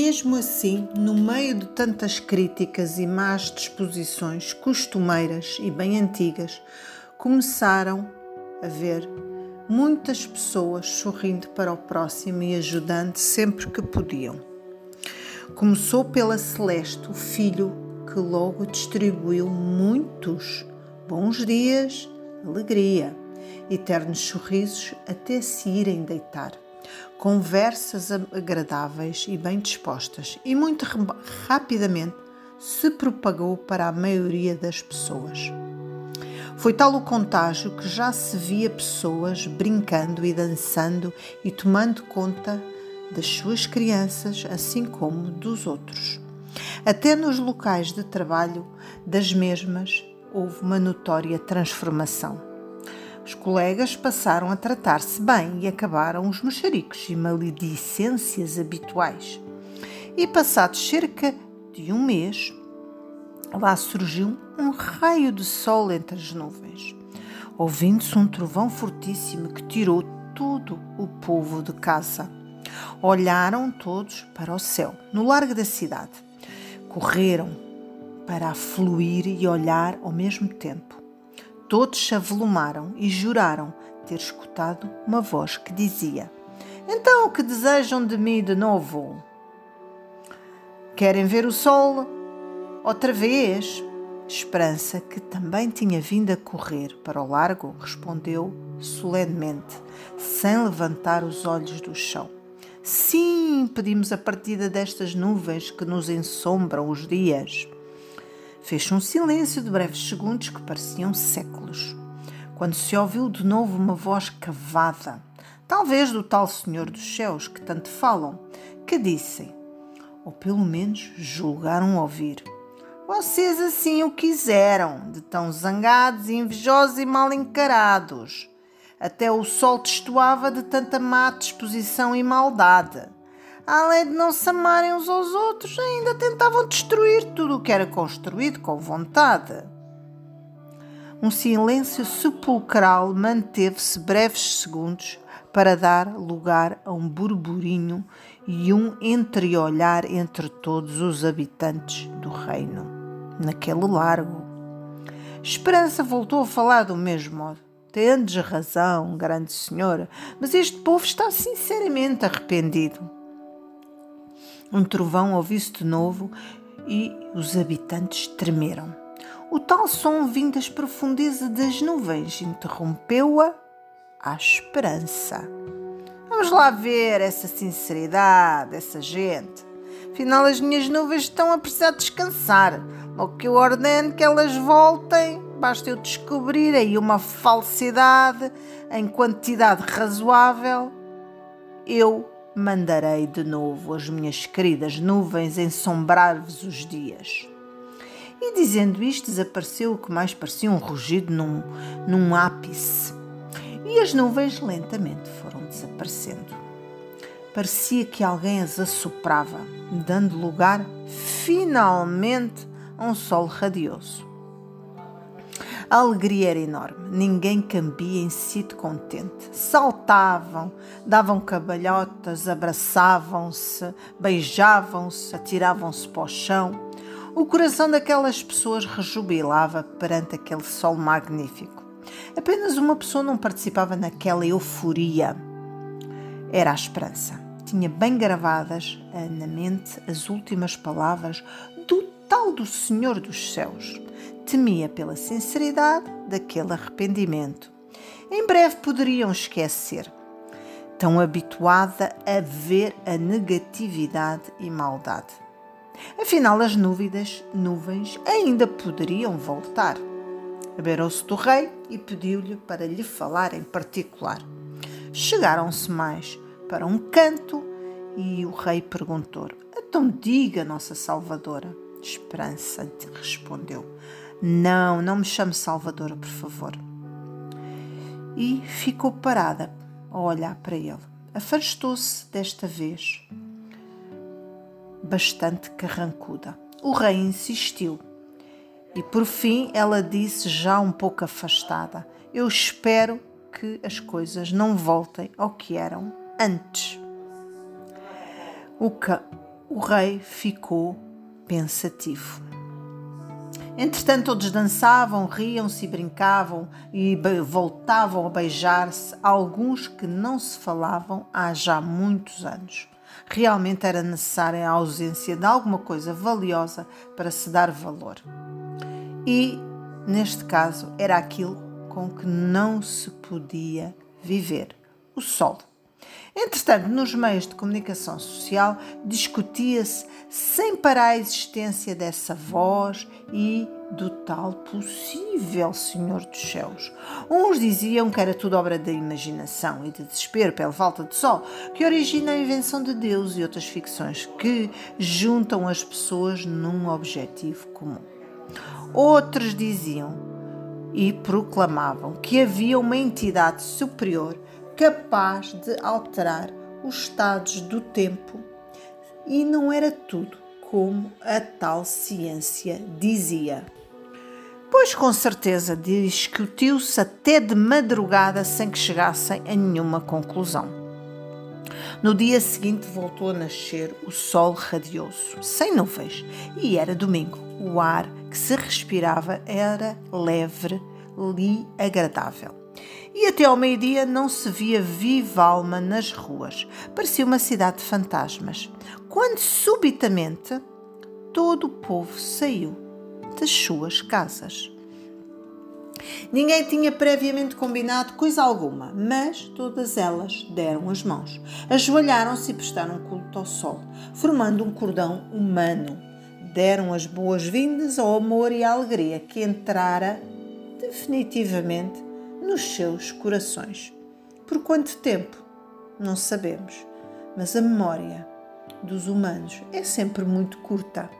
Mesmo assim, no meio de tantas críticas e más disposições costumeiras e bem antigas, começaram a ver muitas pessoas sorrindo para o próximo e ajudando sempre que podiam. Começou pela Celeste, o filho que logo distribuiu muitos bons dias, alegria, eternos sorrisos até se irem deitar conversas agradáveis e bem dispostas, e muito rapidamente se propagou para a maioria das pessoas. Foi tal o contágio que já se via pessoas brincando e dançando e tomando conta das suas crianças, assim como dos outros. Até nos locais de trabalho das mesmas houve uma notória transformação. Os colegas passaram a tratar-se bem e acabaram os mexericos e maledicências habituais. E passados cerca de um mês, lá surgiu um raio de sol entre as nuvens. Ouvindo-se um trovão fortíssimo que tirou todo o povo de casa. Olharam todos para o céu, no largo da cidade. Correram para afluir e olhar ao mesmo tempo. Todos se avolumaram e juraram ter escutado uma voz que dizia: Então, o que desejam de mim de novo? Querem ver o sol? Outra vez? Esperança, que também tinha vindo a correr para o largo, respondeu solenemente, sem levantar os olhos do chão. Sim, pedimos a partida destas nuvens que nos ensombram os dias. Fez um silêncio de breves segundos que pareciam séculos, quando se ouviu de novo uma voz cavada, talvez do tal Senhor dos Céus que tanto falam, que disse, ou pelo menos julgaram ouvir: Vocês assim o quiseram, de tão zangados, invejosos e mal encarados. Até o sol testoava de tanta má disposição e maldade além de não se amarem uns aos outros, ainda tentavam destruir tudo o que era construído com vontade. Um silêncio sepulcral manteve-se breves segundos para dar lugar a um burburinho e um entreolhar entre todos os habitantes do reino, naquele largo. Esperança voltou a falar do mesmo modo. Tendes razão, grande senhora, mas este povo está sinceramente arrependido. Um trovão ouviu-se de novo e os habitantes tremeram. O tal som vindo das profundezas das nuvens interrompeu-a à esperança. Vamos lá ver essa sinceridade, essa gente. Afinal, as minhas nuvens estão a precisar descansar. Logo que eu ordeno que elas voltem, basta eu descobrir aí uma falsidade em quantidade razoável. Eu mandarei de novo as minhas queridas nuvens ensombrar-vos os dias. E dizendo isto, desapareceu o que mais parecia um rugido num, num ápice. E as nuvens lentamente foram desaparecendo. Parecia que alguém as assoprava, dando lugar, finalmente, a um sol radioso. A alegria era enorme, ninguém cambia em sítio contente. Saltavam, davam cabalhotas, abraçavam-se, beijavam-se, atiravam-se para o chão. O coração daquelas pessoas rejubilava perante aquele sol magnífico. Apenas uma pessoa não participava naquela euforia. Era a esperança. Tinha bem gravadas na mente as últimas palavras do tal do Senhor dos Céus temia pela sinceridade daquele arrependimento. Em breve poderiam esquecer, tão habituada a ver a negatividade e maldade. Afinal, as núvidas, nuvens ainda poderiam voltar. Aberou-se do rei e pediu-lhe para lhe falar em particular. Chegaram-se mais para um canto e o rei perguntou: Então diga, Nossa Salvadora. Esperança respondeu: não, não me chame Salvador, por favor. E ficou parada a olhar para ele. Afastou-se desta vez, bastante carrancuda. O rei insistiu e por fim ela disse, já um pouco afastada: Eu espero que as coisas não voltem ao que eram antes. O, o rei ficou pensativo. Entretanto, todos dançavam, riam-se e brincavam e voltavam a beijar-se, alguns que não se falavam há já muitos anos. Realmente era necessária a ausência de alguma coisa valiosa para se dar valor. E, neste caso, era aquilo com que não se podia viver: o sol. Entretanto, nos meios de comunicação social discutia-se sem parar a existência dessa voz e do tal possível Senhor dos Céus. Uns diziam que era tudo obra da imaginação e de desespero pela falta de sol, que origina a invenção de Deus e outras ficções que juntam as pessoas num objetivo comum. Outros diziam e proclamavam que havia uma entidade superior capaz de alterar os estados do tempo e não era tudo como a tal ciência dizia. Pois com certeza discutiu-se até de madrugada sem que chegassem a nenhuma conclusão. No dia seguinte voltou a nascer o sol radioso, sem nuvens, e era domingo. O ar que se respirava era leve e agradável e até ao meio-dia não se via viva alma nas ruas. Parecia uma cidade de fantasmas. Quando subitamente todo o povo saiu das suas casas. Ninguém tinha previamente combinado coisa alguma, mas todas elas deram as mãos, ajoelharam-se e prestaram culto ao sol, formando um cordão humano. Deram as boas-vindas ao amor e à alegria que entrara definitivamente nos seus corações. Por quanto tempo? Não sabemos, mas a memória dos humanos é sempre muito curta.